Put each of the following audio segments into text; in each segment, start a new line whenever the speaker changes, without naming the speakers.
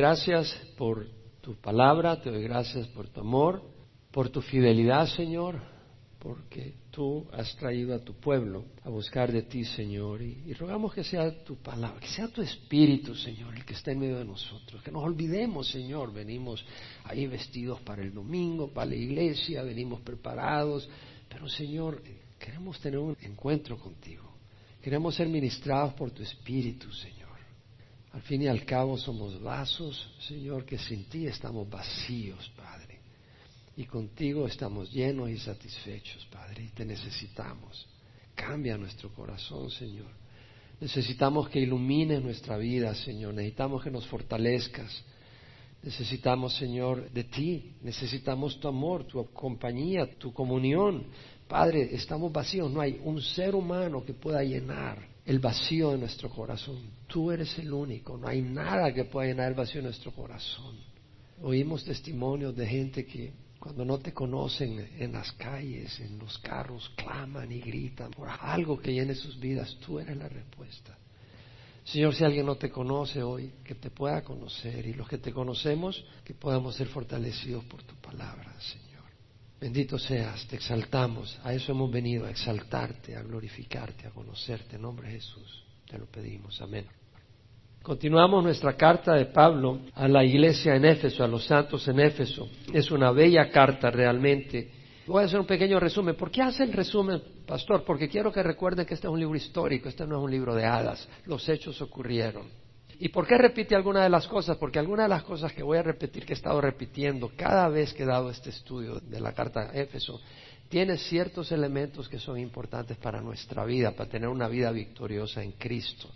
Gracias por tu palabra, te doy gracias por tu amor, por tu fidelidad, Señor, porque tú has traído a tu pueblo a buscar de ti, Señor, y, rogamos que sea tu palabra, que sea tu espíritu, Señor, el que esté en medio de nosotros, que nos olvidemos, Señor, venimos ahí vestidos para el domingo, para la iglesia, venimos preparados, pero, Señor, queremos tener un encuentro contigo, queremos ser ministrados por tu espíritu, Señor. Al fin y al cabo somos vasos, Señor, que sin ti estamos vacíos, Padre. Y contigo estamos llenos y satisfechos, Padre, y te necesitamos. Cambia nuestro corazón, Señor. Necesitamos que ilumines nuestra vida, Señor. Necesitamos que nos fortalezcas. Necesitamos, Señor, de ti. Necesitamos tu amor, tu compañía, tu comunión. Padre, estamos vacíos. No hay un ser humano que pueda llenar el vacío de nuestro corazón. Tú eres el único, no hay nada que pueda llenar el vacío de nuestro corazón. Oímos testimonios de gente que cuando no te conocen en las calles, en los carros, claman y gritan por algo que llene sus vidas. Tú eres la respuesta. Señor, si alguien no te conoce hoy, que te pueda conocer y los que te conocemos, que podamos ser fortalecidos por tu palabra, Señor. Bendito seas, te exaltamos. A eso hemos venido, a exaltarte, a glorificarte, a conocerte. En nombre de Jesús, te lo pedimos. Amén. Continuamos nuestra carta de Pablo a la iglesia en Éfeso, a los santos en Éfeso. Es una bella carta realmente. Voy a hacer un pequeño resumen. ¿Por qué hace el resumen, pastor? Porque quiero que recuerden que este es un libro histórico, este no es un libro de hadas. Los hechos ocurrieron. ¿Y por qué repite alguna de las cosas? Porque algunas de las cosas que voy a repetir, que he estado repitiendo cada vez que he dado este estudio de la carta a Éfeso, tiene ciertos elementos que son importantes para nuestra vida, para tener una vida victoriosa en Cristo.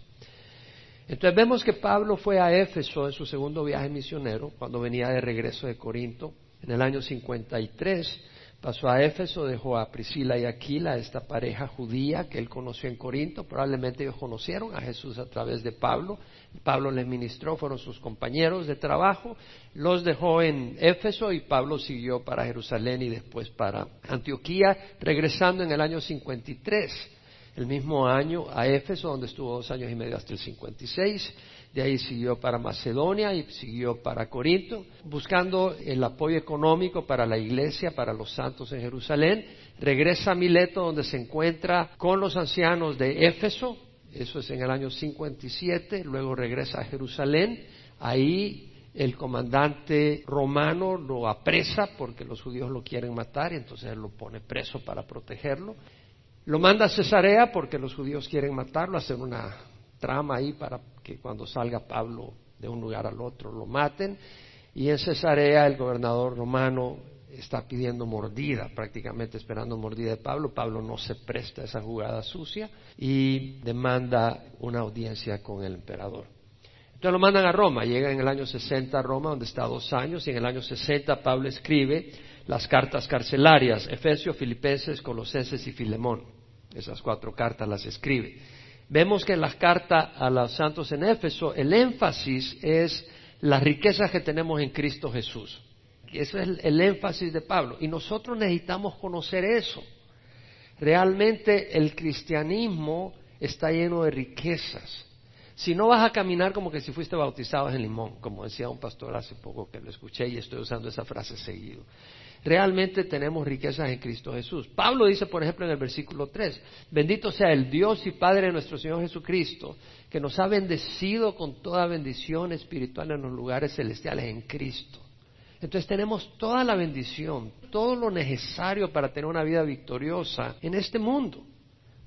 Entonces vemos que Pablo fue a Éfeso en su segundo viaje misionero, cuando venía de regreso de Corinto, en el año 53 Pasó a Éfeso, dejó a Priscila y Aquila, esta pareja judía que él conoció en Corinto. Probablemente ellos conocieron a Jesús a través de Pablo. Pablo les ministró, fueron sus compañeros de trabajo. Los dejó en Éfeso y Pablo siguió para Jerusalén y después para Antioquía, regresando en el año 53. El mismo año a Éfeso, donde estuvo dos años y medio hasta el 56 de ahí siguió para Macedonia y siguió para Corinto, buscando el apoyo económico para la iglesia, para los santos en Jerusalén. Regresa a Mileto, donde se encuentra con los ancianos de Éfeso, eso es en el año 57, luego regresa a Jerusalén, ahí el comandante romano lo apresa porque los judíos lo quieren matar y entonces él lo pone preso para protegerlo. Lo manda a Cesarea porque los judíos quieren matarlo, hacen una trama ahí para que cuando salga Pablo de un lugar al otro lo maten. Y en Cesarea el gobernador romano está pidiendo mordida, prácticamente esperando mordida de Pablo. Pablo no se presta a esa jugada sucia y demanda una audiencia con el emperador. Entonces lo mandan a Roma, llega en el año 60 a Roma, donde está dos años, y en el año 60 Pablo escribe las cartas carcelarias, Efesios, Filipenses, Colosenses y Filemón. Esas cuatro cartas las escribe. Vemos que en las cartas a los santos en Éfeso el énfasis es las riquezas que tenemos en Cristo Jesús. Y eso es el, énfasis de Pablo. Y nosotros necesitamos conocer eso. Realmente el cristianismo está lleno de riquezas. Si no vas a caminar como que si fuiste bautizado en limón, como decía un pastor hace poco que lo escuché y estoy usando esa frase seguido realmente tenemos riquezas en Cristo Jesús. Pablo dice, por ejemplo, en el versículo 3, bendito sea el Dios y Padre de nuestro Señor Jesucristo, que nos ha bendecido con toda bendición espiritual en los lugares celestiales en Cristo. Entonces tenemos toda la bendición, todo lo necesario para tener una vida victoriosa en este mundo.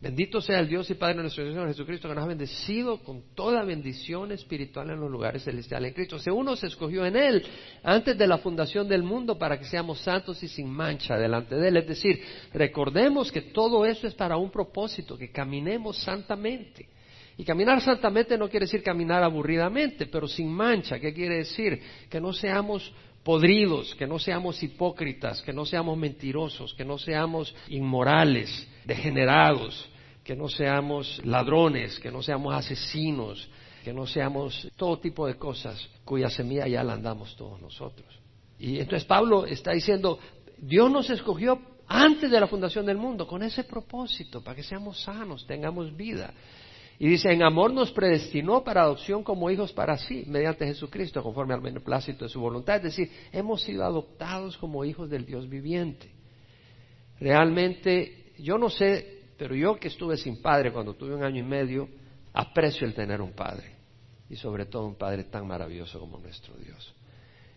Bendito sea el Dios y Padre de nuestro Señor Jesucristo, que nos ha bendecido con toda bendición espiritual en los lugares celestiales en Cristo. Si uno se escogió en Él antes de la fundación del mundo para que seamos santos y sin mancha delante de Él. Es decir, recordemos que todo eso es para un propósito, que caminemos santamente. Y caminar santamente no quiere decir caminar aburridamente, pero sin mancha. ¿Qué quiere decir? Que no seamos podridos, que no seamos hipócritas, que no seamos mentirosos, que no seamos inmorales, degenerados, que no seamos ladrones, que no seamos asesinos, que no seamos todo tipo de cosas cuya semilla ya la andamos todos nosotros. Y entonces Pablo está diciendo, Dios nos escogió antes de la fundación del mundo con ese propósito, para que seamos sanos, tengamos vida. Y dice, en amor nos predestinó para adopción como hijos para sí, mediante Jesucristo, conforme al beneplácito de su voluntad. Es decir, hemos sido adoptados como hijos del Dios viviente. Realmente, yo no sé, pero yo que estuve sin padre cuando tuve un año y medio, aprecio el tener un padre. Y sobre todo un padre tan maravilloso como nuestro Dios.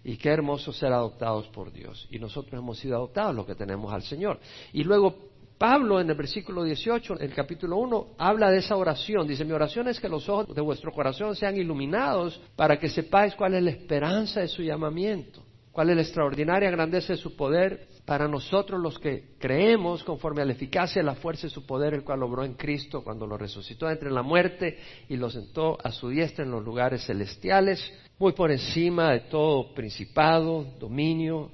Y qué hermoso ser adoptados por Dios. Y nosotros hemos sido adoptados, lo que tenemos al Señor. Y luego Pablo en el versículo 18, en el capítulo 1, habla de esa oración. Dice, mi oración es que los ojos de vuestro corazón sean iluminados para que sepáis cuál es la esperanza de su llamamiento, cuál es la extraordinaria grandeza de su poder para nosotros los que creemos conforme a la eficacia y la fuerza de su poder, el cual obró en Cristo cuando lo resucitó entre la muerte y lo sentó a su diestra en los lugares celestiales, muy por encima de todo principado, dominio,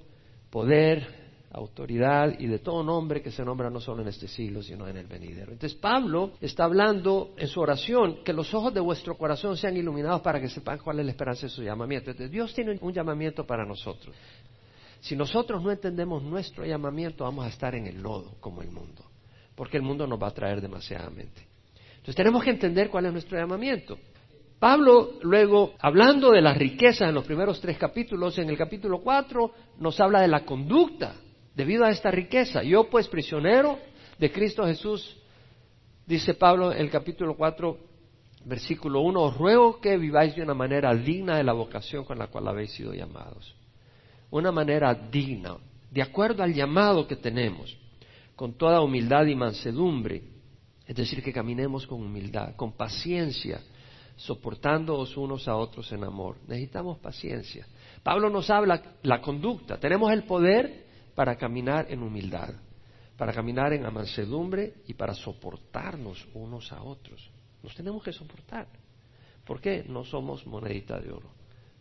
poder, autoridad y de todo nombre que se nombra no solo en este siglo, sino en el venidero. Entonces Pablo está hablando en su oración que los ojos de vuestro corazón sean iluminados para que sepan cuál es la esperanza de su llamamiento. Entonces Dios tiene un llamamiento para nosotros. Si nosotros no entendemos nuestro llamamiento, vamos a estar en el lodo como el mundo, porque el mundo nos va a traer demasiadamente. Entonces tenemos que entender cuál es nuestro llamamiento. Pablo luego, hablando de las riquezas en los primeros tres capítulos, en el capítulo cuatro nos habla de la conducta debido a esta riqueza. Yo pues prisionero de Cristo Jesús, dice Pablo en el capítulo 4, versículo 1, os ruego que viváis de una manera digna de la vocación con la cual habéis sido llamados. Una manera digna, de acuerdo al llamado que tenemos, con toda humildad y mansedumbre. Es decir, que caminemos con humildad, con paciencia, soportándoos unos a otros en amor. Necesitamos paciencia. Pablo nos habla la conducta. Tenemos el poder para caminar en humildad, para caminar en amansedumbre y para soportarnos unos a otros. Nos tenemos que soportar. ¿Por qué? No somos monedita de oro.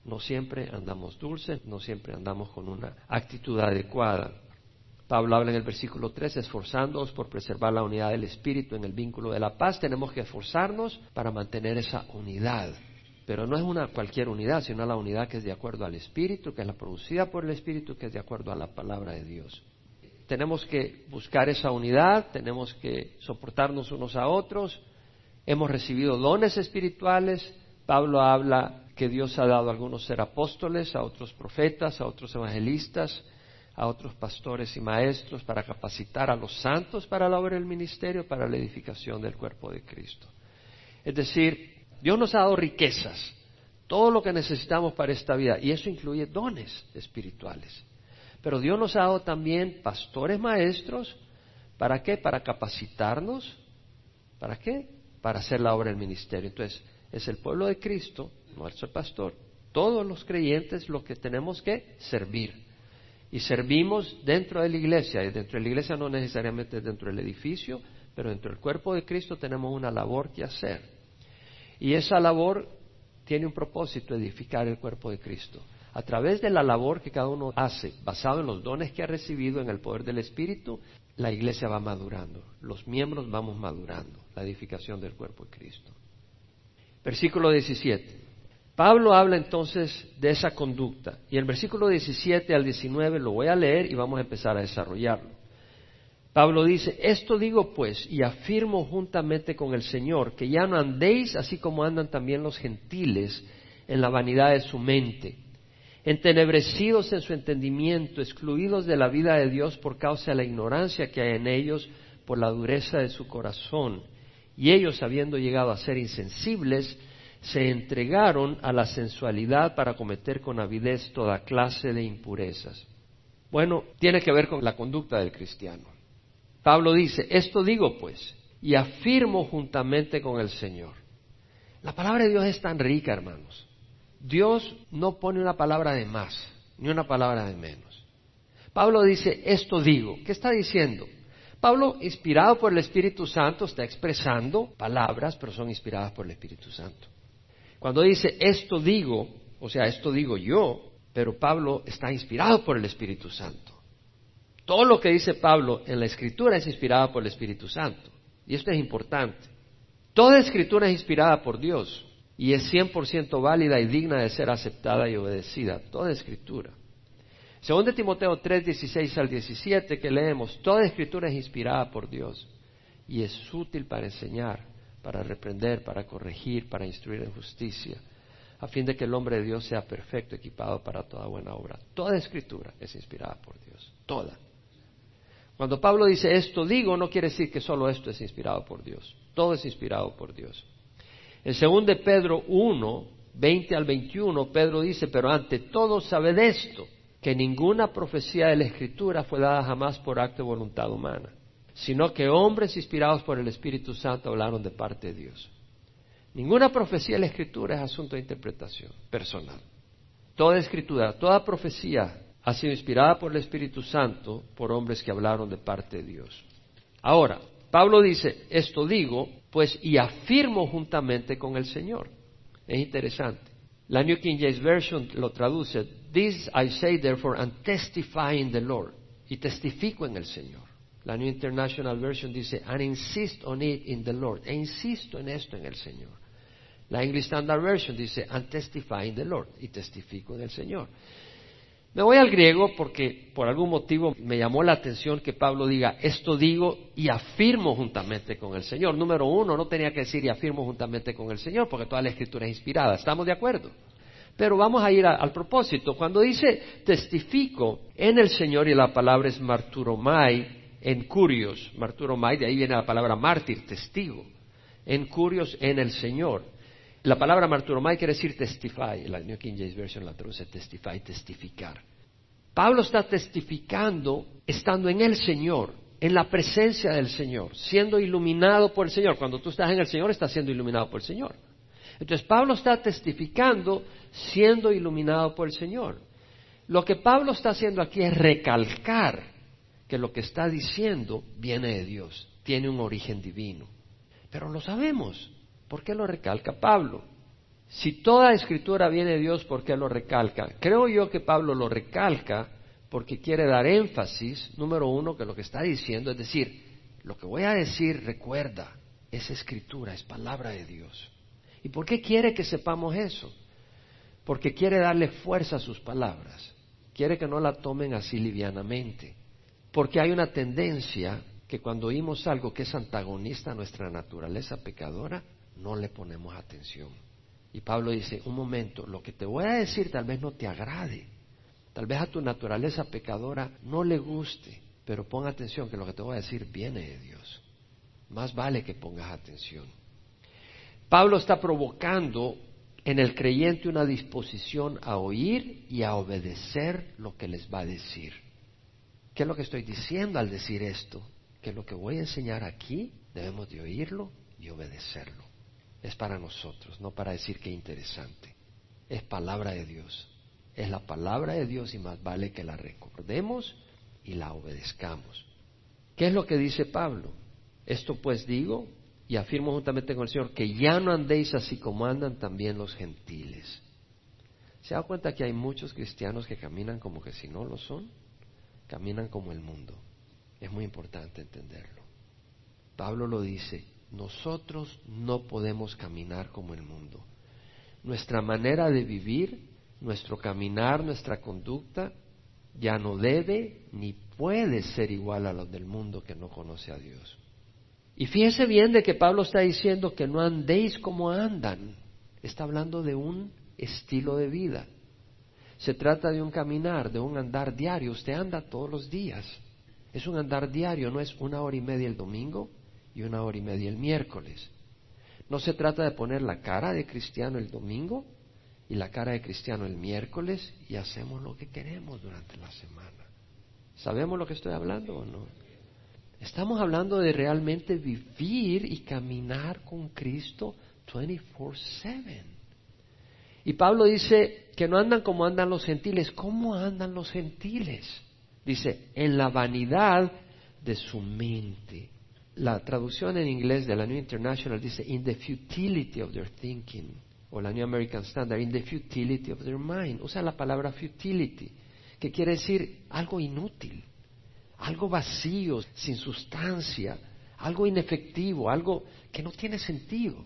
No siempre andamos dulces, no siempre andamos con una actitud adecuada. Pablo habla en el versículo 3, esforzándoos por preservar la unidad del Espíritu en el vínculo de la paz. Tenemos que esforzarnos para mantener esa unidad. Pero no es una cualquier unidad, sino la unidad que es de acuerdo al Espíritu, que es la producida por el Espíritu, que es de acuerdo a la palabra de Dios. Tenemos que buscar esa unidad, tenemos que soportarnos unos a otros. Hemos recibido dones espirituales. Pablo habla que Dios ha dado a algunos ser apóstoles, a otros profetas, a otros evangelistas, a otros pastores y maestros para capacitar a los santos para la obra del ministerio, para la edificación del cuerpo de Cristo. Es decir, Dios nos ha dado riquezas, todo lo que necesitamos para esta vida, y eso incluye dones espirituales. Pero Dios nos ha dado también pastores maestros, ¿para qué? Para capacitarnos, ¿para qué? Para hacer la obra del ministerio. Entonces, es el pueblo de Cristo, nuestro pastor, todos los creyentes lo que tenemos que servir. Y servimos dentro de la iglesia, y dentro de la iglesia no necesariamente dentro del edificio, pero dentro del cuerpo de Cristo tenemos una labor que hacer. Y esa labor tiene un propósito, edificar el cuerpo de Cristo. A través de la labor que cada uno hace, basado en los dones que ha recibido en el poder del Espíritu, la iglesia va madurando, los miembros vamos madurando, la edificación del cuerpo de Cristo. Versículo 17. Pablo habla entonces de esa conducta y el versículo 17 al 19 lo voy a leer y vamos a empezar a desarrollarlo. Pablo dice, esto digo pues y afirmo juntamente con el Señor, que ya no andéis así como andan también los gentiles en la vanidad de su mente, entenebrecidos en su entendimiento, excluidos de la vida de Dios por causa de la ignorancia que hay en ellos, por la dureza de su corazón. Y ellos, habiendo llegado a ser insensibles, se entregaron a la sensualidad para cometer con avidez toda clase de impurezas. Bueno, tiene que ver con la conducta del cristiano. Pablo dice, esto digo pues, y afirmo juntamente con el Señor. La palabra de Dios es tan rica, hermanos. Dios no pone una palabra de más, ni una palabra de menos. Pablo dice, esto digo. ¿Qué está diciendo? Pablo, inspirado por el Espíritu Santo, está expresando palabras, pero son inspiradas por el Espíritu Santo. Cuando dice, esto digo, o sea, esto digo yo, pero Pablo está inspirado por el Espíritu Santo. Todo lo que dice Pablo en la Escritura es inspirada por el Espíritu Santo. Y esto es importante. Toda Escritura es inspirada por Dios y es 100% válida y digna de ser aceptada y obedecida. Toda Escritura. Según de Timoteo 3, 16 al 17 que leemos, toda Escritura es inspirada por Dios y es útil para enseñar, para reprender, para corregir, para instruir en justicia, a fin de que el hombre de Dios sea perfecto, equipado para toda buena obra. Toda escritura es inspirada por Dios, toda. Cuando Pablo dice esto digo, no quiere decir que solo esto es inspirado por Dios, todo es inspirado por Dios. En 2 de Pedro 1, 20 al 21, Pedro dice, pero ante todo sabed esto, que ninguna profecía de la Escritura fue dada jamás por acto de voluntad humana, sino que hombres inspirados por el Espíritu Santo hablaron de parte de Dios. Ninguna profecía de la Escritura es asunto de interpretación personal. Toda escritura, toda profecía ha sido inspirada por el Espíritu Santo por hombres que hablaron de parte de Dios. Ahora, Pablo dice, esto digo, pues y afirmo juntamente con el Señor. Es interesante. La New King James Version lo traduce, This I say therefore and testify in the Lord. Y testifico en el Señor. La New International Version dice, and insist on it in the Lord. E insisto en esto en el Señor. La English Standard Version dice, and testify in the Lord. Y testifico en el Señor. Me voy al griego porque por algún motivo me llamó la atención que Pablo diga, esto digo y afirmo juntamente con el Señor. Número uno, no tenía que decir y afirmo juntamente con el Señor porque toda la escritura es inspirada. ¿Estamos de acuerdo? Pero vamos a ir al propósito. Cuando dice testifico en el Señor y la palabra es marturomai en curios, marturomai, de ahí viene la palabra mártir, testigo, en curios en el Señor. La palabra marturomai quiere decir testify. La New King James Version la traduce testify, testificar. Pablo está testificando estando en el Señor, en la presencia del Señor, siendo iluminado por el Señor. Cuando tú estás en el Señor, estás siendo iluminado por el Señor. Entonces Pablo está testificando siendo iluminado por el Señor. Lo que Pablo está haciendo aquí es recalcar que lo que está diciendo viene de Dios, tiene un origen divino. Pero lo sabemos. ¿Por qué lo recalca Pablo? Si toda escritura viene de Dios, ¿por qué lo recalca? Creo yo que Pablo lo recalca porque quiere dar énfasis, número uno, que lo que está diciendo es decir, lo que voy a decir, recuerda, es escritura, es palabra de Dios. ¿Y por qué quiere que sepamos eso? Porque quiere darle fuerza a sus palabras, quiere que no la tomen así livianamente, porque hay una tendencia que cuando oímos algo que es antagonista a nuestra naturaleza pecadora, no le ponemos atención. Y Pablo dice, un momento, lo que te voy a decir tal vez no te agrade, tal vez a tu naturaleza pecadora no le guste, pero pon atención que lo que te voy a decir viene de Dios. Más vale que pongas atención. Pablo está provocando en el creyente una disposición a oír y a obedecer lo que les va a decir. ¿Qué es lo que estoy diciendo al decir esto? Que lo que voy a enseñar aquí debemos de oírlo y obedecerlo es para nosotros, no para decir que interesante. Es palabra de Dios. Es la palabra de Dios y más vale que la recordemos y la obedezcamos. ¿Qué es lo que dice Pablo? Esto pues digo y afirmo juntamente con el Señor que ya no andéis así como andan también los gentiles. ¿Se da cuenta que hay muchos cristianos que caminan como que si no lo son? Caminan como el mundo. Es muy importante entenderlo. Pablo lo dice, nosotros no podemos caminar como el mundo. Nuestra manera de vivir, nuestro caminar, nuestra conducta, ya no debe ni puede ser igual a los del mundo que no conoce a Dios. Y fíjense bien de que Pablo está diciendo que no andéis como andan. Está hablando de un estilo de vida. Se trata de un caminar, de un andar diario. Usted anda todos los días. Es un andar diario, no es una hora y media el domingo, y una hora y media el miércoles. No se trata de poner la cara de cristiano el domingo y la cara de cristiano el miércoles y hacemos lo que queremos durante la semana. ¿Sabemos lo que estoy hablando o no? Estamos hablando de realmente vivir y caminar con Cristo 24/7. Y Pablo dice que no andan como andan los gentiles. ¿Cómo andan los gentiles? Dice, en la vanidad de su mente. La traducción en inglés de la New International dice, in the futility of their thinking, o la New American Standard, in the futility of their mind. Usa la palabra futility, que quiere decir algo inútil, algo vacío, sin sustancia, algo inefectivo, algo que no tiene sentido.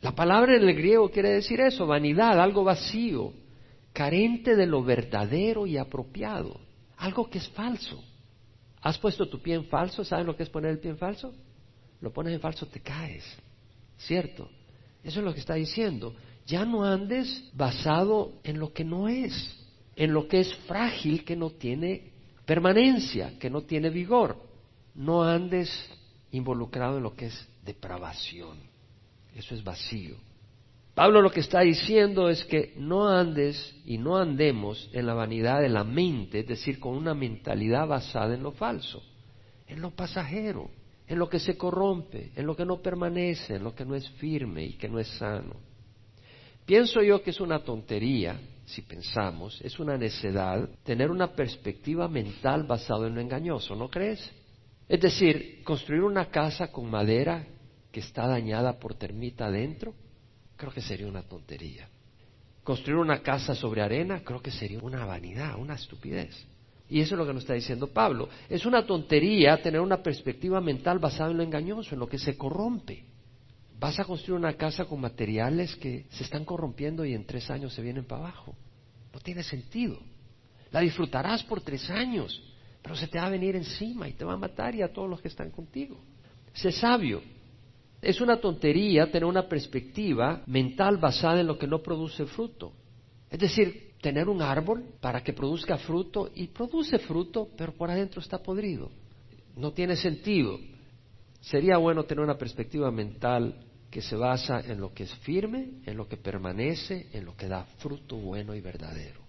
La palabra en el griego quiere decir eso, vanidad, algo vacío, carente de lo verdadero y apropiado, algo que es falso. ¿Has puesto tu pie en falso? ¿Sabes lo que es poner el pie en falso? Lo pones en falso, te caes. ¿cierto? Eso es lo que está diciendo. Ya no andes basado en lo que no es, en lo que es frágil, que no tiene permanencia, que no tiene vigor. No andes involucrado en lo que es depravación. Eso es vacío. Pablo lo que está diciendo es que no andes y no andemos en la vanidad de la mente, es decir, con una mentalidad basada en lo falso, en lo pasajero, en lo que se corrompe, en lo que no permanece, en lo que no es firme y que no es sano. Pienso yo que es una tontería, si pensamos, es una necedad tener una perspectiva mental basada en lo engañoso, ¿no crees? Es decir, construir una casa con madera que está dañada por termita adentro, creo que sería una tontería. Construir una casa sobre arena, creo que sería una vanidad, una estupidez. Y eso es lo que nos está diciendo Pablo. Es una tontería tener una perspectiva mental basada en lo engañoso, en lo que se corrompe. Vas a construir una casa con materiales que se están corrompiendo y en tres años se vienen para abajo. No tiene sentido. La disfrutarás por tres años, pero se te va a venir encima y te va a matar y a todos los que están contigo. Sé sabio, es una tontería tener una perspectiva mental basada en lo que no produce fruto. Es decir, tener un árbol para que produzca fruto y produce fruto, pero por adentro está podrido. No tiene sentido. Sería bueno tener una perspectiva mental que se basa en lo que es firme, en lo que permanece, en lo que da fruto bueno y verdadero.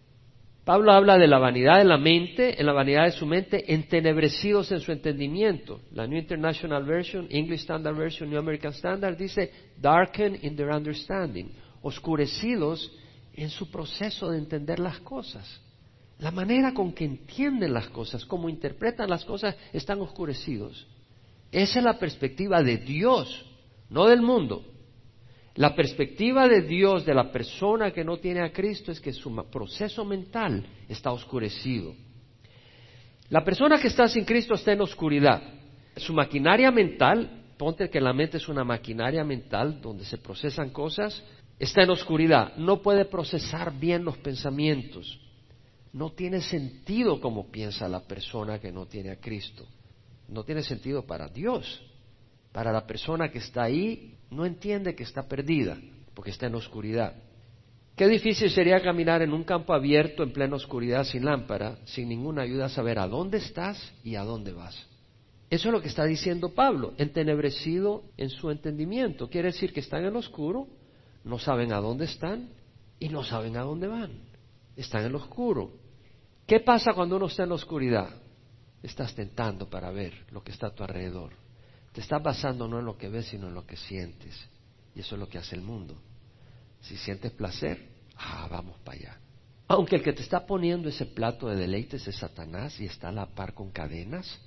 Pablo habla de la vanidad de la mente, en la vanidad de su mente, entenebrecidos en su entendimiento. La New International Version, English Standard Version, New American Standard dice, darken in their understanding, oscurecidos en su proceso de entender las cosas. La manera con que entienden las cosas, cómo interpretan las cosas, están oscurecidos. Esa es la perspectiva de Dios, no del mundo. La perspectiva de Dios de la persona que no tiene a Cristo es que su proceso mental está oscurecido. La persona que está sin Cristo está en oscuridad. Su maquinaria mental, ponte que la mente es una maquinaria mental donde se procesan cosas, está en oscuridad. No puede procesar bien los pensamientos. No tiene sentido como piensa la persona que no tiene a Cristo. No tiene sentido para Dios. Para la persona que está ahí, no entiende que está perdida, porque está en oscuridad. Qué difícil sería caminar en un campo abierto en plena oscuridad sin lámpara, sin ninguna ayuda a saber a dónde estás y a dónde vas. Eso es lo que está diciendo Pablo, entenebrecido en su entendimiento. Quiere decir que están en el oscuro, no saben a dónde están y no saben a dónde van. Están en lo oscuro. ¿Qué pasa cuando uno está en la oscuridad? Estás tentando para ver lo que está a tu alrededor. Estás basando no en lo que ves, sino en lo que sientes. Y eso es lo que hace el mundo. Si sientes placer, ah, vamos para allá. Aunque el que te está poniendo ese plato de deleites es Satanás y está a la par con cadenas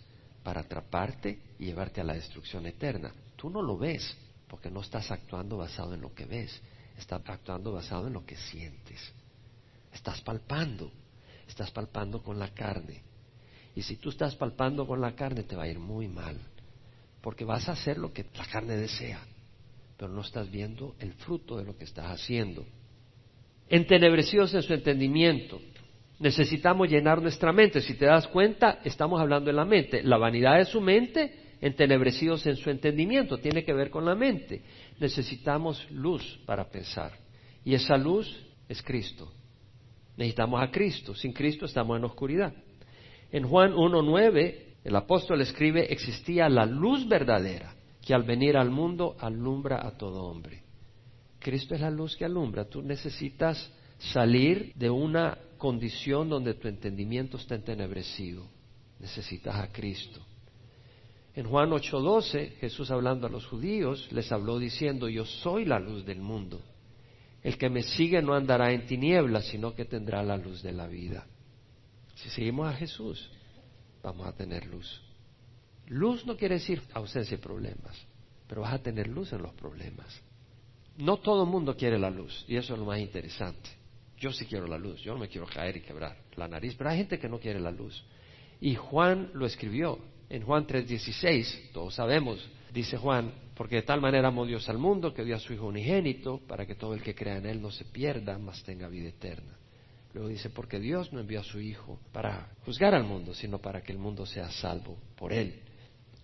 para atraparte y llevarte a la destrucción eterna. Tú no lo ves porque no estás actuando basado en lo que ves, estás actuando basado en lo que sientes. Estás palpando, estás palpando con la carne. Y si tú estás palpando con la carne te va a ir muy mal porque vas a hacer lo que la carne desea, pero no estás viendo el fruto de lo que estás haciendo. Entenebrecidos en su entendimiento. Necesitamos llenar nuestra mente. Si te das cuenta, estamos hablando de la mente. La vanidad de su mente, entenebrecidos en su entendimiento, tiene que ver con la mente. Necesitamos luz para pensar. Y esa luz es Cristo. Necesitamos a Cristo. Sin Cristo estamos en oscuridad. En Juan 1.9 el apóstol escribe, existía la luz verdadera que al venir al mundo alumbra a todo hombre. Cristo es la luz que alumbra. Tú necesitas salir de una condición donde tu entendimiento está entenebrecido. Necesitas a Cristo. En Juan 8:12, Jesús hablando a los judíos, les habló diciendo, yo soy la luz del mundo. El que me sigue no andará en tinieblas, sino que tendrá la luz de la vida. Si seguimos a Jesús, vamos a tener luz. Luz no quiere decir ausencia de problemas, pero vas a tener luz en los problemas. No todo el mundo quiere la luz, y eso es lo más interesante. Yo sí quiero la luz, yo no me quiero caer y quebrar la nariz, pero hay gente que no quiere la luz. Y Juan lo escribió en Juan 3:16, todos sabemos, dice Juan, porque de tal manera amó Dios al mundo que dio a su Hijo unigénito para que todo el que crea en Él no se pierda, mas tenga vida eterna. Luego dice, porque Dios no envió a su Hijo para juzgar al mundo, sino para que el mundo sea salvo por Él.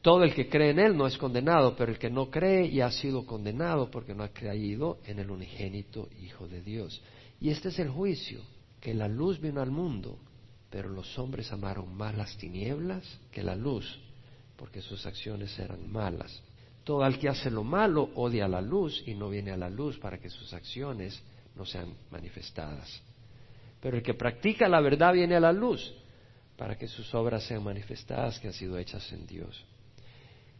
Todo el que cree en Él no es condenado, pero el que no cree ya ha sido condenado porque no ha creído en el unigénito Hijo de Dios. Y este es el juicio, que la luz vino al mundo, pero los hombres amaron más las tinieblas que la luz, porque sus acciones eran malas. Todo el que hace lo malo odia la luz y no viene a la luz para que sus acciones no sean manifestadas. Pero el que practica la verdad viene a la luz para que sus obras sean manifestadas que han sido hechas en Dios.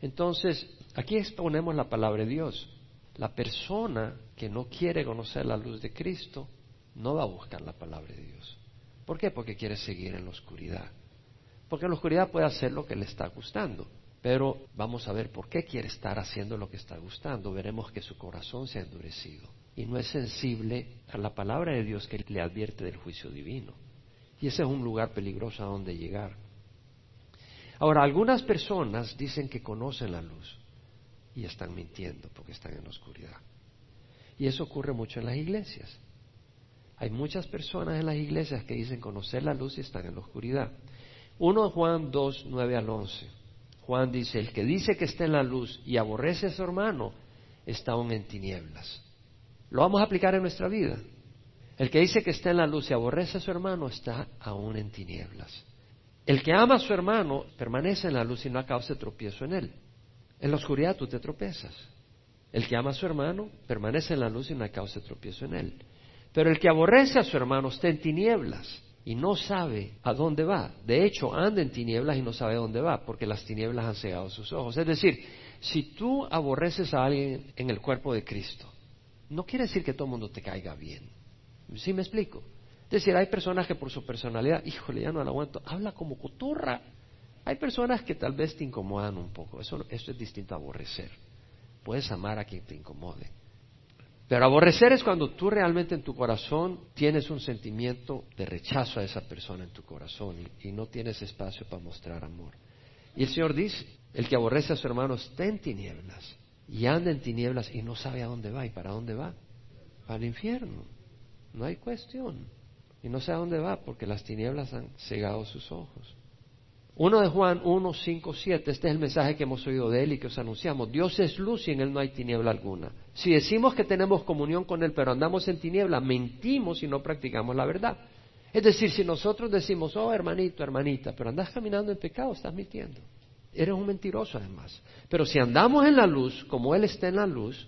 Entonces, aquí exponemos la palabra de Dios. La persona que no quiere conocer la luz de Cristo no va a buscar la palabra de Dios. ¿Por qué? Porque quiere seguir en la oscuridad. Porque en la oscuridad puede hacer lo que le está gustando. Pero vamos a ver por qué quiere estar haciendo lo que está gustando. Veremos que su corazón se ha endurecido y no es sensible a la palabra de Dios que le advierte del juicio divino. Y ese es un lugar peligroso a donde llegar. Ahora, algunas personas dicen que conocen la luz y están mintiendo porque están en la oscuridad. Y eso ocurre mucho en las iglesias. Hay muchas personas en las iglesias que dicen conocer la luz y están en la oscuridad. 1 Juan 2, 9 al 11. Juan dice, el que dice que está en la luz y aborrece a su hermano, está aún en tinieblas. Lo vamos a aplicar en nuestra vida. El que dice que está en la luz y aborrece a su hermano está aún en tinieblas. El que ama a su hermano permanece en la luz y no causa tropiezo en él. En la oscuridad tú te tropezas. El que ama a su hermano permanece en la luz y no causa tropiezo en él. Pero el que aborrece a su hermano está en tinieblas y no sabe a dónde va. De hecho, anda en tinieblas y no sabe a dónde va, porque las tinieblas han cegado sus ojos. Es decir, si tú aborreces a alguien en el cuerpo de Cristo, no quiere decir que todo el mundo te caiga bien. ¿Sí me explico? Es decir, hay personas que por su personalidad, híjole, ya no la aguanto, habla como cotorra. Hay personas que tal vez te incomodan un poco. Eso, eso es distinto a aborrecer. Puedes amar a quien te incomode. Pero aborrecer es cuando tú realmente en tu corazón tienes un sentimiento de rechazo a esa persona en tu corazón y, y no tienes espacio para mostrar amor. Y el Señor dice, el que aborrece a su hermano está en tinieblas y anda en tinieblas y no sabe a dónde va y para dónde va. Al infierno. No hay cuestión. Y no sé a dónde va porque las tinieblas han cegado sus ojos. Uno de Juan 1, 5, 7, este es el mensaje que hemos oído de él y que os anunciamos. Dios es luz y en él no hay tiniebla alguna. Si decimos que tenemos comunión con él pero andamos en tiniebla, mentimos y no practicamos la verdad. Es decir, si nosotros decimos, oh hermanito, hermanita, pero andas caminando en pecado, estás mintiendo. Eres un mentiroso además. Pero si andamos en la luz, como Él está en la luz,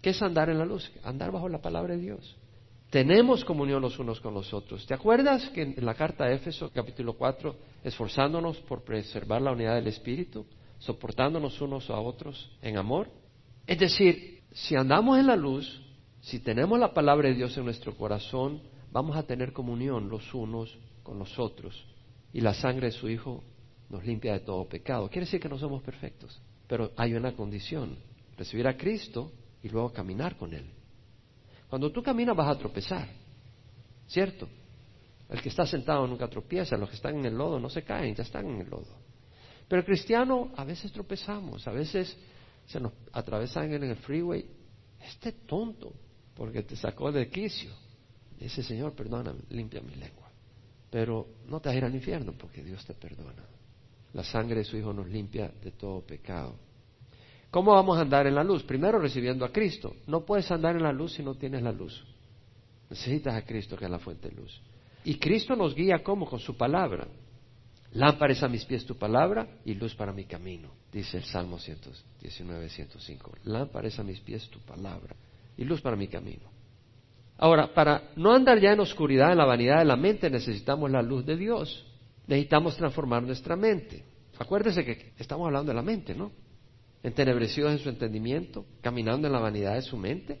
¿qué es andar en la luz? Andar bajo la palabra de Dios. Tenemos comunión los unos con los otros. ¿Te acuerdas que en la carta de Éfeso, capítulo 4, esforzándonos por preservar la unidad del Espíritu, soportándonos unos a otros en amor? Es decir, si andamos en la luz, si tenemos la palabra de Dios en nuestro corazón, vamos a tener comunión los unos con los otros. Y la sangre de su Hijo nos limpia de todo pecado. Quiere decir que no somos perfectos, pero hay una condición, recibir a Cristo y luego caminar con Él. Cuando tú caminas vas a tropezar, ¿cierto? El que está sentado nunca tropieza, los que están en el lodo no se caen, ya están en el lodo. Pero el cristiano a veces tropezamos, a veces se nos atravesan en el freeway, este tonto, porque te sacó de quicio. Dice, Señor, perdóname, limpia mi lengua. Pero no te vas ir al infierno porque Dios te perdona. La sangre de su Hijo nos limpia de todo pecado. ¿Cómo vamos a andar en la luz? Primero recibiendo a Cristo. No puedes andar en la luz si no tienes la luz. Necesitas a Cristo que es la fuente de luz. Y Cristo nos guía como con su palabra. Lámpara a mis pies tu palabra y luz para mi camino, dice el Salmo 119, 105. Lámpara a mis pies tu palabra y luz para mi camino. Ahora, para no andar ya en oscuridad, en la vanidad de la mente, necesitamos la luz de Dios. Necesitamos transformar nuestra mente. Acuérdese que estamos hablando de la mente, ¿no? Entenebrecidos en su entendimiento, caminando en la vanidad de su mente.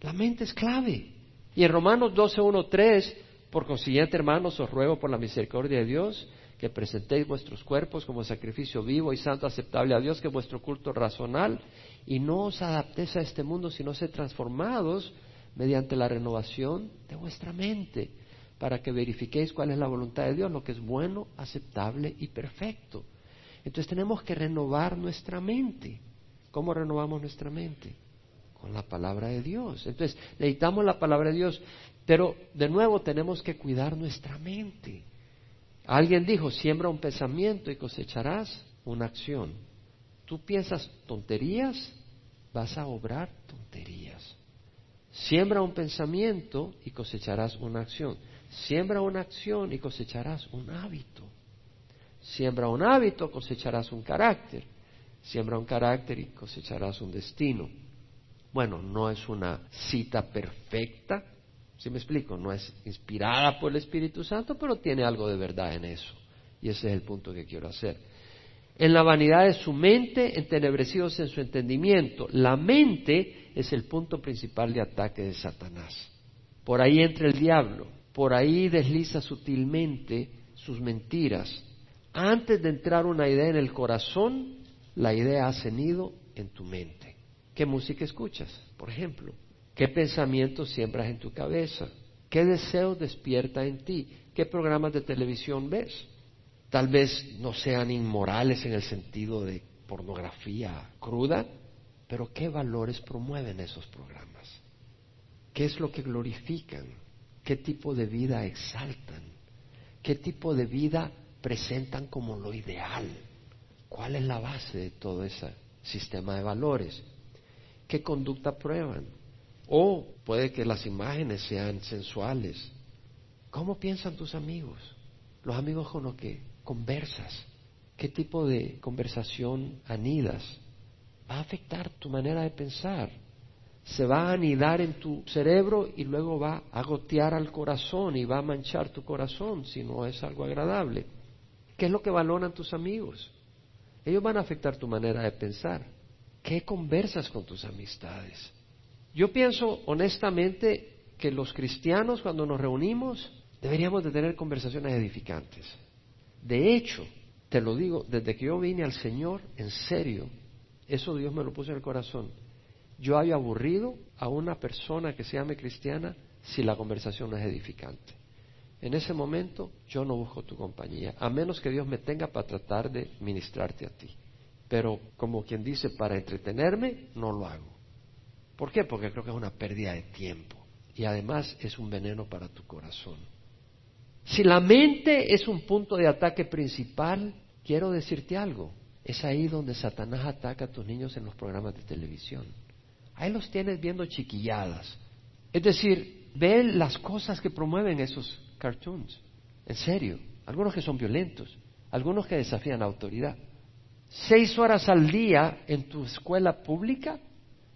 La mente es clave. Y en Romanos 12, 1, 3, por consiguiente, hermanos, os ruego por la misericordia de Dios que presentéis vuestros cuerpos como sacrificio vivo y santo aceptable a Dios, que es vuestro culto razonal, y no os adaptéis a este mundo, sino sed transformados mediante la renovación de vuestra mente para que verifiquéis cuál es la voluntad de Dios, lo que es bueno, aceptable y perfecto. Entonces tenemos que renovar nuestra mente. ¿Cómo renovamos nuestra mente? Con la palabra de Dios. Entonces necesitamos la palabra de Dios, pero de nuevo tenemos que cuidar nuestra mente. Alguien dijo, siembra un pensamiento y cosecharás una acción. tú piensas tonterías, vas a obrar tonterías. Siembra un pensamiento y cosecharás una acción. Siembra una acción y cosecharás un hábito. Siembra un hábito, cosecharás un carácter. Siembra un carácter y cosecharás un destino. Bueno, no es una cita perfecta, si me explico? No es inspirada por el Espíritu Santo, pero tiene algo de verdad en eso. Y ese es el punto que quiero hacer. En la vanidad de su mente, entenebrecidos en su entendimiento. La mente es el punto principal de ataque de Satanás. Por ahí entra el diablo, por ahí desliza sutilmente sus mentiras. Antes de entrar una idea en el corazón, la idea ha cenido en tu mente. ¿Qué música escuchas, por ejemplo? ¿Qué pensamientos siembras en tu cabeza? ¿Qué deseos despierta en ti? ¿Qué programas de televisión ves? Tal vez no sean inmorales en el sentido de pornografía cruda, pero ¿qué valores promueven esos programas? ¿Qué es lo que glorifican? ¿Qué tipo de vida exaltan? ¿Qué tipo de vida presentan como lo ideal? ¿Cuál es la base de todo ese sistema de valores? ¿Qué conducta prueban? O puede que las imágenes sean sensuales. ¿Cómo piensan tus amigos? Los amigos con los que conversas. ¿Qué tipo de conversación anidas? Va a afectar tu manera de pensar. Se va a anidar en tu cerebro y luego va a gotear al corazón y va a manchar tu corazón si no es algo agradable. ¿Qué es lo que valoran tus amigos? Ellos van a afectar tu manera de pensar. ¿Qué conversas con tus amistades? Yo pienso honestamente que los cristianos cuando nos reunimos deberíamos de tener conversaciones edificantes. De hecho, te lo digo, desde que yo vine al Señor, en serio, eso Dios me lo puso en el corazón. Yo había aburrido a una persona que se llame cristiana si la conversación no es edificante. En ese momento yo no busco tu compañía, a menos que Dios me tenga para tratar de ministrarte a ti. Pero como quien dice, para entretenerme, no lo hago. ¿Por qué? Porque creo que es una pérdida de tiempo y además es un veneno para tu corazón. Si la mente es un punto de ataque principal, quiero decirte algo. Es ahí donde Satanás ataca a tus niños en los programas de televisión. Ahí los tienes viendo chiquilladas. Es decir, ve las cosas que promueven esos cartoons. En serio. Algunos que son violentos, algunos que desafían la autoridad. Seis horas al día en tu escuela pública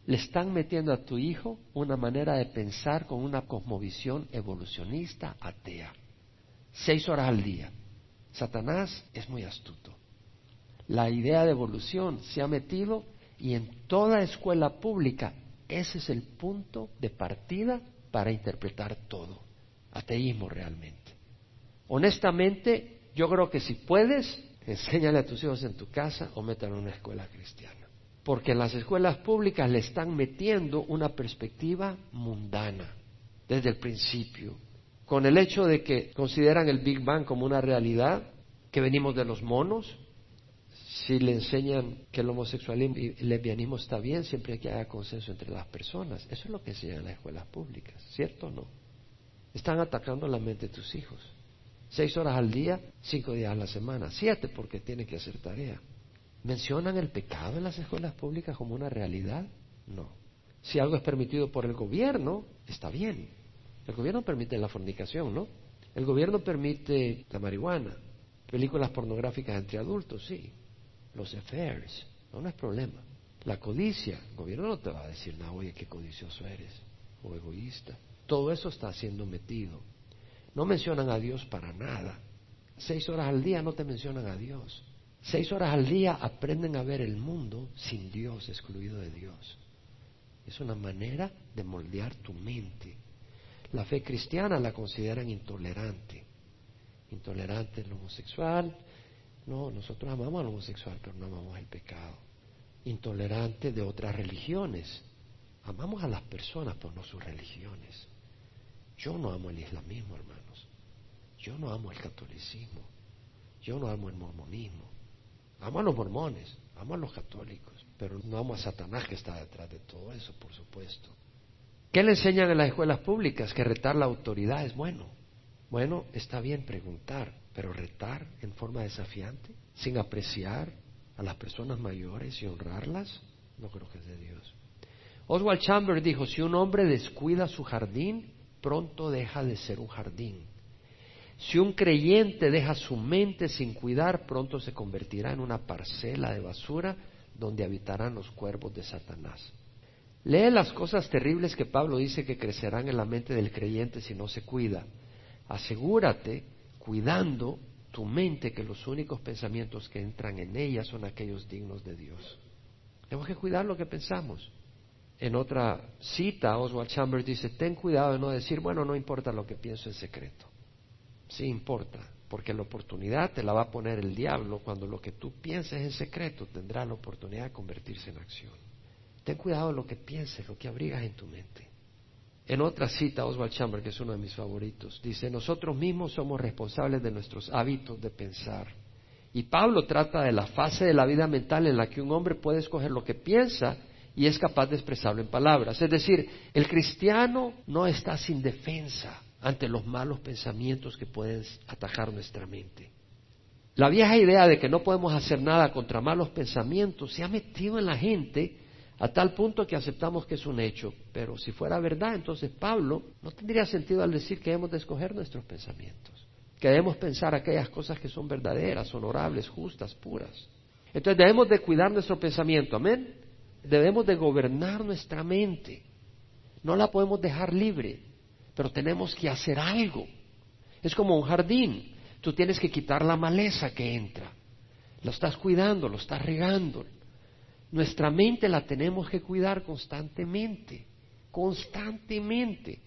le están metiendo a tu hijo una manera de pensar con una cosmovisión evolucionista atea. Seis horas al día. Satanás es muy astuto. La idea de evolución se ha metido y en toda escuela pública ese es el punto de partida para interpretar todo. Ateísmo realmente. Honestamente, yo creo que si puedes, enséñale a tus hijos en tu casa o métalo en una escuela cristiana porque en las escuelas públicas le están metiendo una perspectiva mundana desde el principio, con el hecho de que consideran el Big Bang como una realidad, que venimos de los monos, si le enseñan que el homosexualismo y el lesbianismo está bien, siempre que haya consenso entre las personas. Eso es lo que enseñan en las escuelas públicas, ¿cierto o no? Están atacando la mente de tus hijos. Seis horas al día, cinco días a la semana, siete porque tienen que hacer tarea. ¿Mencionan el pecado en las escuelas públicas como una realidad? No. Si algo es permitido por el gobierno, está bien. El gobierno permite la fornicación, ¿no? El gobierno permite la marihuana, películas pornográficas entre adultos, sí. Los affairs, no, es problema. La codicia, el gobierno no te va a decir, no, oye, qué codicioso eres, o egoísta. Todo eso está siendo metido. No mencionan a Dios para nada. Seis horas al día no te mencionan a Dios. Seis horas al día aprenden a ver el mundo sin Dios, excluido de Dios. Es una manera de moldear tu mente. La fe cristiana la consideran intolerante. Intolerante el homosexual. No, nosotros amamos al homosexual, pero no amamos el pecado. Intolerante de otras religiones. Amamos a las personas, pero no sus religiones. Yo no amo el islamismo, hermanos. Yo no amo el catolicismo. Yo no amo el mormonismo. Amo a los mormones, amo a los católicos, pero no amo a Satanás que está detrás de todo eso, por supuesto. ¿Qué le enseñan en las escuelas públicas? Que retar la autoridad es bueno. Bueno, está bien preguntar, pero retar en forma desafiante, sin apreciar a las personas mayores y honrarlas, no creo que es de Dios. Oswald Chambers dijo, si un hombre descuida su jardín, pronto deja de ser un jardín. Si un creyente deja su mente sin cuidar, pronto se convertirá en una parcela de basura donde habitarán los cuervos de Satanás. Lee las cosas terribles que Pablo dice que crecerán en la mente del creyente si no se cuida. Asegúrate, cuidando tu mente, que los únicos pensamientos que entran en ella son aquellos dignos de Dios. Tenemos que cuidar lo que pensamos. En otra cita, Oswald Chambers dice, ten cuidado de no decir, bueno, no importa lo que pienso en secreto. Sí importa, porque la oportunidad te la va a poner el diablo cuando lo que tú pienses en secreto tendrá la oportunidad de convertirse en acción. Ten cuidado de lo que pienses, lo que abrigas en tu mente. En otra cita, Oswald Chambers, que es uno de mis favoritos, dice, nosotros mismos somos responsables de nuestros hábitos de pensar. Y Pablo trata de la fase de la vida mental en la que un hombre puede escoger lo que piensa y es capaz de expresarlo en palabras. Es decir, el cristiano no está sin defensa ante los malos pensamientos que pueden atajar nuestra mente. La vieja idea de que no podemos hacer nada contra malos pensamientos se ha metido en la gente a tal punto que aceptamos que es un hecho. Pero si fuera verdad, entonces Pablo no tendría sentido al decir que debemos de escoger nuestros pensamientos, que debemos pensar aquellas cosas que son verdaderas, honorables, justas, puras. Entonces debemos de cuidar nuestro pensamiento, amén. Debemos de gobernar nuestra mente. No la podemos dejar libre, pero tenemos que hacer algo. Es como un jardín. Tú tienes que quitar la maleza que entra. Lo estás cuidando, lo estás regando, nuestra mente la tenemos que cuidar constantemente, constantemente.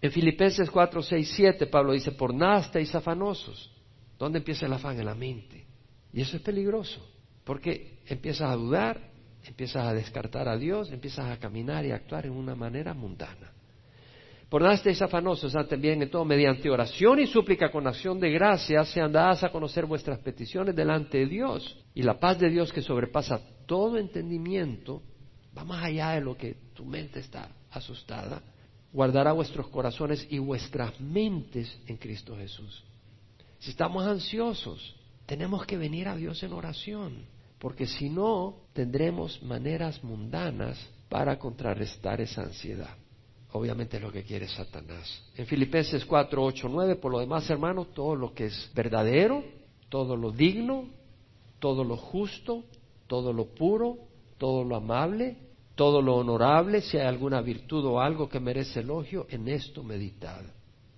En Filipenses 4, 6, 7 Pablo dice, por nada estáis afanosos. ¿Dónde empieza el afán? En la mente. Y eso es peligroso, porque empiezas a dudar, empiezas a descartar a Dios, empiezas a caminar y actuar en una manera mundana. Por nada estéis afanosos, también en todo, mediante oración y súplica con acción de gracia, sean dadas a conocer vuestras peticiones delante de Dios. Y la paz de Dios que sobrepasa todo entendimiento, va más allá de lo que tu mente está asustada, guardará vuestros corazones y vuestras mentes en Cristo Jesús. Si estamos ansiosos, tenemos que venir a Dios en oración, porque si no, tendremos maneras mundanas para contrarrestar esa ansiedad. Obviamente es lo que quiere Satanás. En Filipenses 4, 8, 9, por lo demás, hermanos, todo lo que es verdadero, todo lo digno, todo lo justo, todo lo puro, todo lo amable, todo lo honorable, si hay alguna virtud o algo que merece elogio, en esto meditad.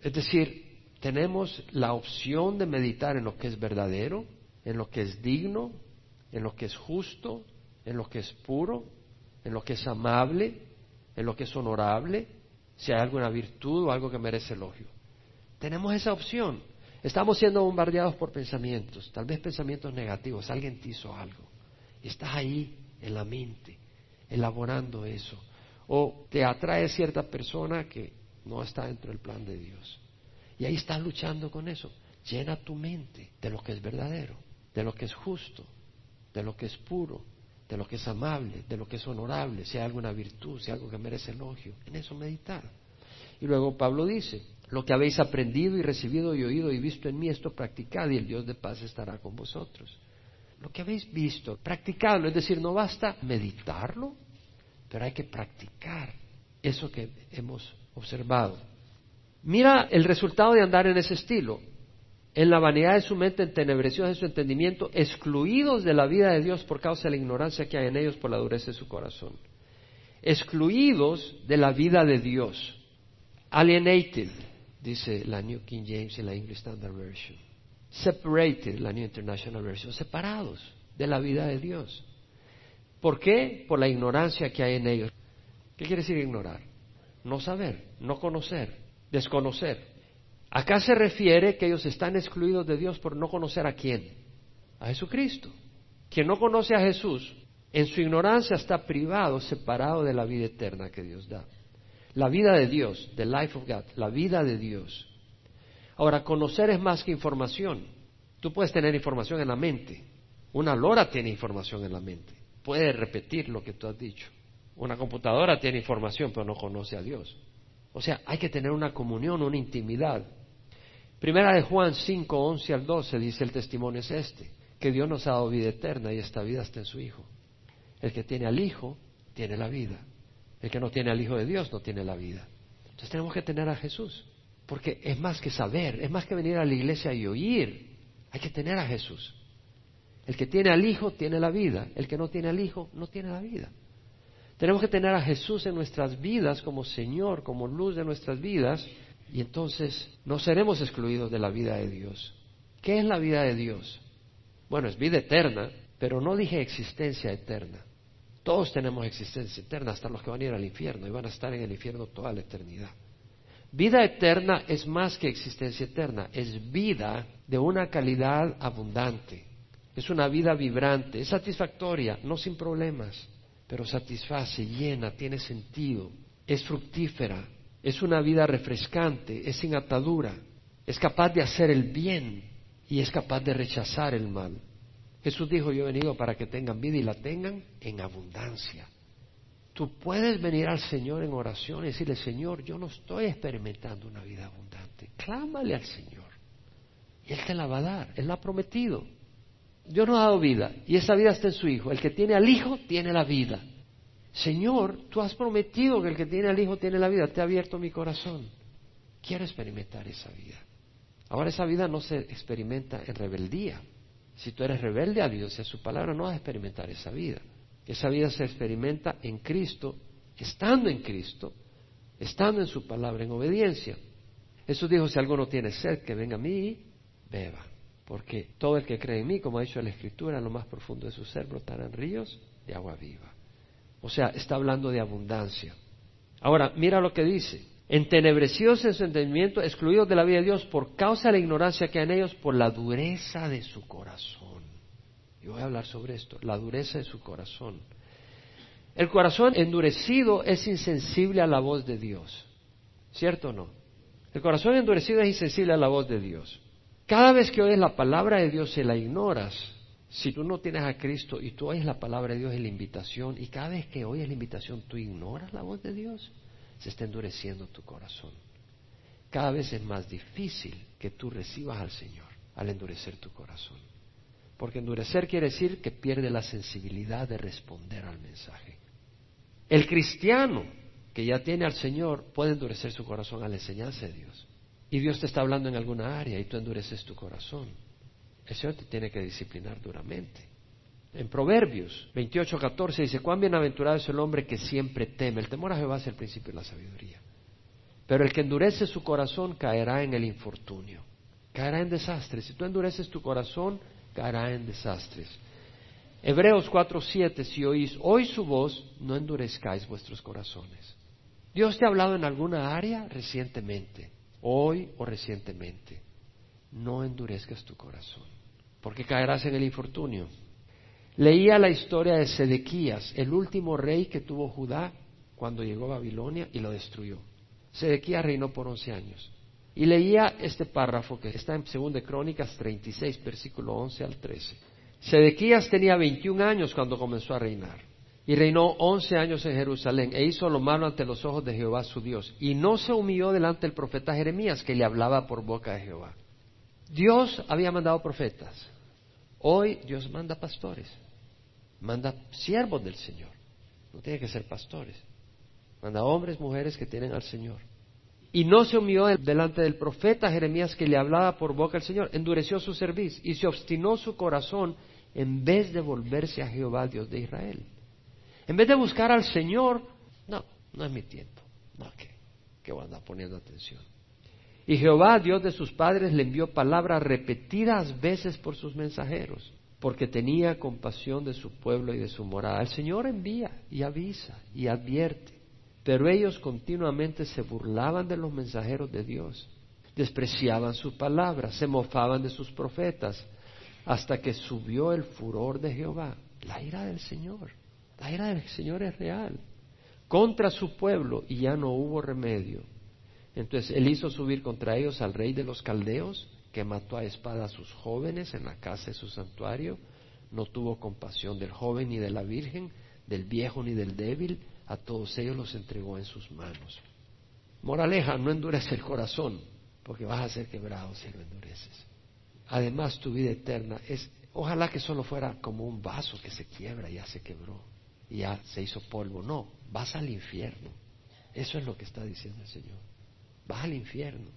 Es decir, tenemos la opción de meditar en lo que es verdadero, en lo que es digno, en lo que es justo, en lo que es puro, en lo que es amable, en lo que es honorable, si hay alguna virtud o algo que merece elogio. Tenemos esa opción. Estamos siendo bombardeados por pensamientos, tal vez pensamientos negativos, alguien te hizo algo. Estás ahí en la mente, elaborando eso. O te atrae cierta persona que no está dentro del plan de Dios. Y ahí estás luchando con eso. Llena tu mente de lo que es verdadero, de lo que es justo, de lo que es puro, de lo que es amable, de lo que es honorable, si hay alguna virtud, si hay algo que merece elogio. En eso meditar. Y luego Pablo dice, lo que habéis aprendido y recibido y oído y visto en mí, esto practicad y el Dios de paz estará con vosotros. Lo que habéis visto, practicadlo, es decir, no basta meditarlo, pero hay que practicar eso que hemos observado. Mira el resultado de andar en ese estilo en la vanidad de su mente entenebreció de su entendimiento, excluidos de la vida de Dios por causa de la ignorancia que hay en ellos por la dureza de su corazón. Excluidos de la vida de Dios. Alienated, dice la New King James y la English Standard Version. Separated, la. Separados de la vida de Dios. ¿Por qué? Por la ignorancia que hay en ellos. ¿Qué quiere decir ignorar? No saber, no conocer, desconocer. Acá se refiere que ellos están excluidos de Dios por no conocer a quién, a Jesucristo. Quien no conoce a Jesús, en su ignorancia está privado, separado de la vida eterna que Dios da. La vida de Dios, the life of God, la vida de Dios. Ahora, conocer es más que información. Tú puedes tener información en la mente. Una lora tiene información en la mente. Puede repetir lo que tú has dicho. Una computadora tiene información, pero no conoce a Dios. O sea, hay que tener una comunión, una intimidad. Primera de Juan 5, 11 al 12 dice el testimonio es este, que Dios nos ha dado vida eterna y esta vida está en su Hijo. El que tiene al Hijo tiene la vida. El que no tiene al Hijo de Dios no tiene la vida. Entonces tenemos que tener a Jesús, porque es más que saber, es más que venir a la iglesia y oír. Hay que tener a Jesús. El que tiene al Hijo tiene la vida, el que no tiene al Hijo no tiene la vida. Tenemos que tener a Jesús en nuestras vidas como Señor, como luz de nuestras vidas, y entonces no seremos excluidos de la vida de Dios. ¿Qué es la vida de Dios? Bueno, es vida eterna, pero no dije existencia eterna. Todos tenemos existencia eterna, hasta los que van a ir al infierno y van a estar en el infierno toda la eternidad. Vida eterna es más que existencia eterna, es vida de una calidad abundante. Es una vida vibrante, es satisfactoria, no sin problemas, pero satisface, llena, tiene sentido, es fructífera, es una vida refrescante, es sin atadura, es capaz de hacer el bien y es capaz de rechazar el mal. Jesús dijo, yo he venido para que tengan vida y la tengan en abundancia. Tú puedes venir al Señor en oración y decirle, Señor, yo no estoy experimentando una vida abundante. Clámale al Señor. Y Él te la va a dar. Él la ha prometido. Dios nos ha dado vida y esa vida está en su Hijo. El que tiene al Hijo tiene la vida. Señor, tú has prometido que el que tiene al Hijo tiene la vida. Te ha abierto mi corazón. Quiero experimentar esa vida. Ahora esa vida no se experimenta en rebeldía. Si tú eres rebelde a Dios y a su palabra, no vas a experimentar esa vida. Esa vida se experimenta en Cristo, estando en Cristo, estando en su palabra, en obediencia. Jesús dijo, si alguno tiene sed, que venga a mí y beba. Porque todo el que cree en mí, como ha dicho la Escritura, en lo más profundo de su ser brotarán ríos de agua viva. O sea, está hablando de abundancia. Ahora, mira lo que dice. Entenebrecidos en su entendimiento, excluidos de la vida de Dios por causa de la ignorancia que hay en ellos, por la dureza de su corazón. Yo voy a hablar sobre esto, la dureza de su corazón. El corazón endurecido es insensible a la voz de Dios. ¿Cierto o no? El corazón endurecido es insensible a la voz de Dios. Cada vez que oyes la palabra de Dios y la ignoras, si tú no tienes a Cristo y tú oyes la palabra de Dios y la invitación, y cada vez que oyes la invitación tú ignoras la voz de Dios, se está endureciendo tu corazón. Cada vez es más difícil que tú recibas al Señor al endurecer tu corazón. Porque endurecer quiere decir que pierde la sensibilidad de responder al mensaje. El cristiano que ya tiene al Señor puede endurecer su corazón a la enseñanza de Dios. Y Dios te está hablando en alguna área y tú endureces tu corazón. El Señor te tiene que disciplinar duramente. En Proverbios 28, 14 dice, cuán bienaventurado es el hombre que siempre teme. El temor a Jehová es el principio de la sabiduría. Pero el que endurece su corazón caerá en el infortunio, caerá en desastres. Si tú endureces tu corazón, caerá en desastres. Hebreos 4:7, si oís hoy su voz, no endurezcáis vuestros corazones. Dios te ha hablado en alguna área recientemente, hoy o recientemente. No endurezcas tu corazón, porque caerás en el infortunio. Leía la historia de Sedequías, el último rey que tuvo Judá cuando llegó a Babilonia y lo destruyó. Sedequías reinó por once años. Y leía este párrafo que está en 2 de Crónicas 36, versículo 11 al 13. Sedequías tenía 21 años cuando comenzó a reinar. Y reinó once años en Jerusalén e hizo lo malo ante los ojos de Jehová su Dios. Y no se humilló delante del profeta Jeremías que le hablaba por boca de Jehová. Dios había mandado profetas. Hoy Dios manda pastores. Manda siervos del Señor. No tiene que ser pastores. Manda hombres, mujeres que tienen al Señor. Y no se humilló delante del profeta Jeremías que le hablaba por boca del Señor. Endureció su cerviz y se obstinó su corazón en vez de volverse a Jehová, Dios de Israel. En vez de buscar al Señor, no, no es mi tiempo. No, que, que voy a andar poniendo atención. Y Jehová, Dios de sus padres, le envió palabras repetidas veces por sus mensajeros, porque tenía compasión de su pueblo y de su morada. El Señor envía y avisa y advierte. Pero ellos continuamente se burlaban de los mensajeros de Dios, despreciaban su palabra, se mofaban de sus profetas, hasta que subió el furor de Jehová, la ira del Señor. La ira del Señor es real, contra su pueblo, y ya no hubo remedio. Entonces él hizo subir contra ellos al rey de los caldeos, que mató a espada a sus jóvenes en la casa de su santuario, no tuvo compasión del joven ni de la virgen, del viejo ni del débil, a todos ellos los entregó en sus manos. Moraleja, no endurece el corazón, porque vas a ser quebrado si lo endureces. Además, tu vida eterna es Ojalá que solo fuera como un vaso que se quiebra ya se quebró ya se hizo polvo. No, vas al infierno. Eso es lo que está diciendo el Señor. Vas al infierno.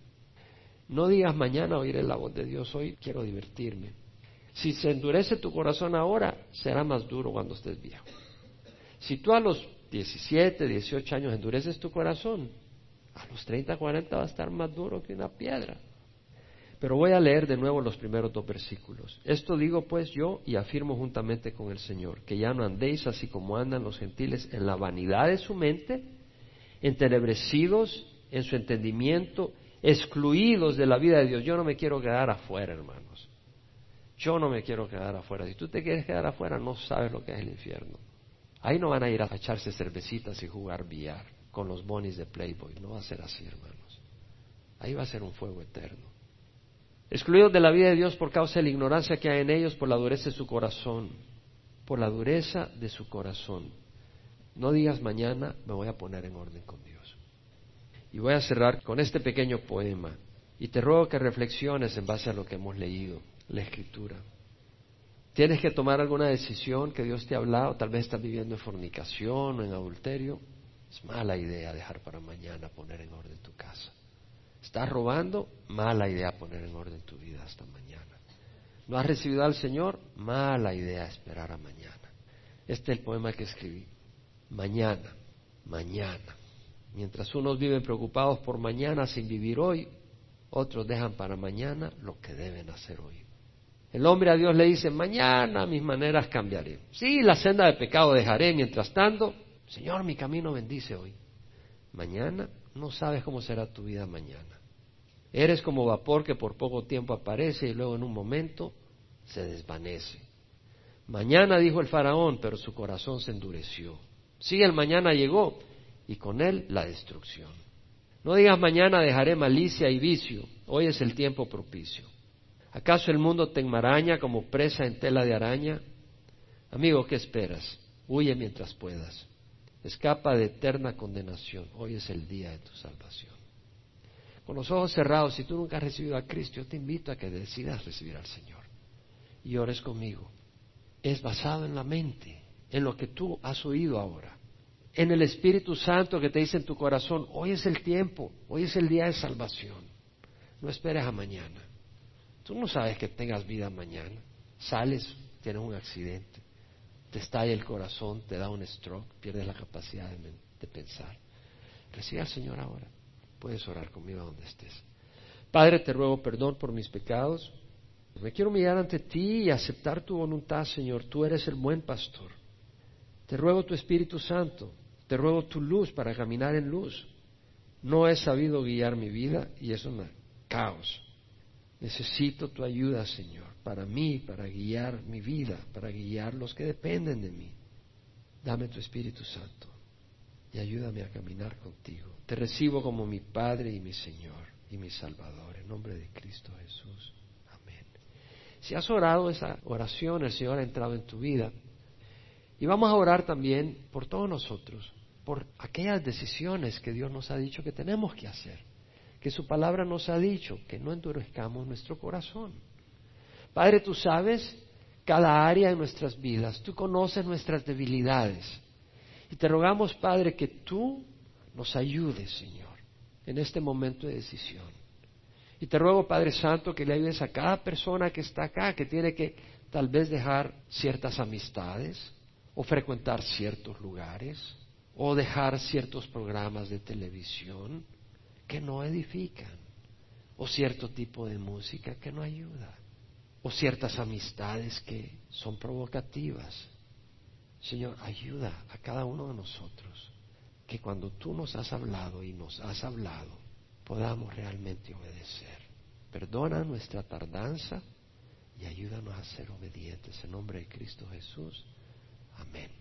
No digas mañana oiré la voz de Dios, hoy quiero divertirme. Si se endurece tu corazón ahora, será más duro cuando estés viejo. Si tú a los 17, 18 años endureces tu corazón, a los 30, 40 va a estar más duro que una piedra. Pero voy a leer de nuevo los primeros dos versículos. Esto digo pues yo y afirmo juntamente con el Señor, que ya no andéis así como andan los gentiles en la vanidad de su mente, entenebrecidos en su entendimiento, excluidos de la vida de Dios. Yo no me quiero quedar afuera, hermanos. Yo no me quiero quedar afuera. Si tú te quieres quedar afuera, no sabes lo que es el infierno. Ahí no van a ir a echarse cervecitas y jugar billar con los bonis de Playboy. No va a ser así, hermanos. Ahí va a ser un fuego eterno excluidos de la vida de Dios por causa de la ignorancia que hay en ellos, por la dureza de su corazón, por la dureza de su corazón. No digas mañana me voy a poner en orden con Dios. Y voy a cerrar con este pequeño poema. Y te ruego que reflexiones en base a lo que hemos leído, la escritura. Tienes que tomar alguna decisión que Dios te ha hablado, tal vez estás viviendo en fornicación o en adulterio. Es mala idea dejar para mañana poner en orden tu casa. ¿Estás robando? Mala idea poner en orden tu vida hasta mañana. ¿No has recibido al Señor? Mala idea esperar a mañana. Este es el poema que escribí. Mañana, mañana. Mientras unos viven preocupados por mañana sin vivir hoy, otros dejan para mañana lo que deben hacer hoy. El hombre a Dios le dice, mañana mis maneras cambiaré. Sí, la senda de pecado dejaré, mientras tanto, Señor, mi camino bendice hoy. Mañana no sabes cómo será tu vida mañana. Eres como vapor que por poco tiempo aparece y luego en un momento se desvanece. Mañana dijo el faraón, pero su corazón se endureció. Sí, el mañana llegó y con él la destrucción. No digas mañana dejaré malicia y vicio, hoy es el tiempo propicio. ¿Acaso el mundo te enmaraña como presa en tela de araña? Amigo, ¿qué esperas? Huye mientras puedas. Escapa de eterna condenación. Hoy es el día de tu salvación con los ojos cerrados, si tú nunca has recibido a Cristo, yo te invito a que decidas recibir al Señor y ores conmigo. Es basado en la mente, en lo que tú has oído ahora, en el Espíritu Santo que te dice en tu corazón, hoy es el tiempo, hoy es el día de salvación. No esperes a mañana. Tú no sabes que tengas vida mañana. Sales, tienes un accidente, te estalla el corazón, te da un stroke, pierdes la capacidad de, pensar. Recibe al Señor ahora. Puedes orar conmigo donde estés. Padre, te ruego perdón por mis pecados. Me quiero mirar ante ti y aceptar tu voluntad, Señor. Tú eres el buen pastor. Te ruego tu Espíritu Santo. Te ruego tu luz para caminar en luz. No he sabido guiar mi vida y es un caos. Necesito tu ayuda, Señor, para mí, para guiar mi vida, para guiar los que dependen de mí. Dame tu Espíritu Santo y ayúdame a caminar contigo. Te recibo como mi Padre y mi Señor y mi Salvador, en nombre de Cristo Jesús. Amén. Si has orado esa oración, el Señor ha entrado en tu vida. Y vamos a orar también por todos nosotros, por aquellas decisiones que Dios nos ha dicho que tenemos que hacer, que su palabra nos ha dicho, que no endurezcamos nuestro corazón. Padre, tú sabes cada área de nuestras vidas, tú conoces nuestras debilidades. Y te rogamos, Padre, que tú nos ayudes, Señor, en este momento de decisión. Y te ruego, Padre Santo, que le ayudes a cada persona que está acá, que tiene que tal vez dejar ciertas amistades, o frecuentar ciertos lugares, o dejar ciertos programas de televisión que no edifican, o cierto tipo de música que no ayuda, o ciertas amistades que son provocativas. Señor, ayuda a cada uno de nosotros que cuando tú nos has hablado y nos has hablado, podamos realmente obedecer. Perdona nuestra tardanza y ayúdanos a ser obedientes. En nombre de Cristo Jesús. Amén.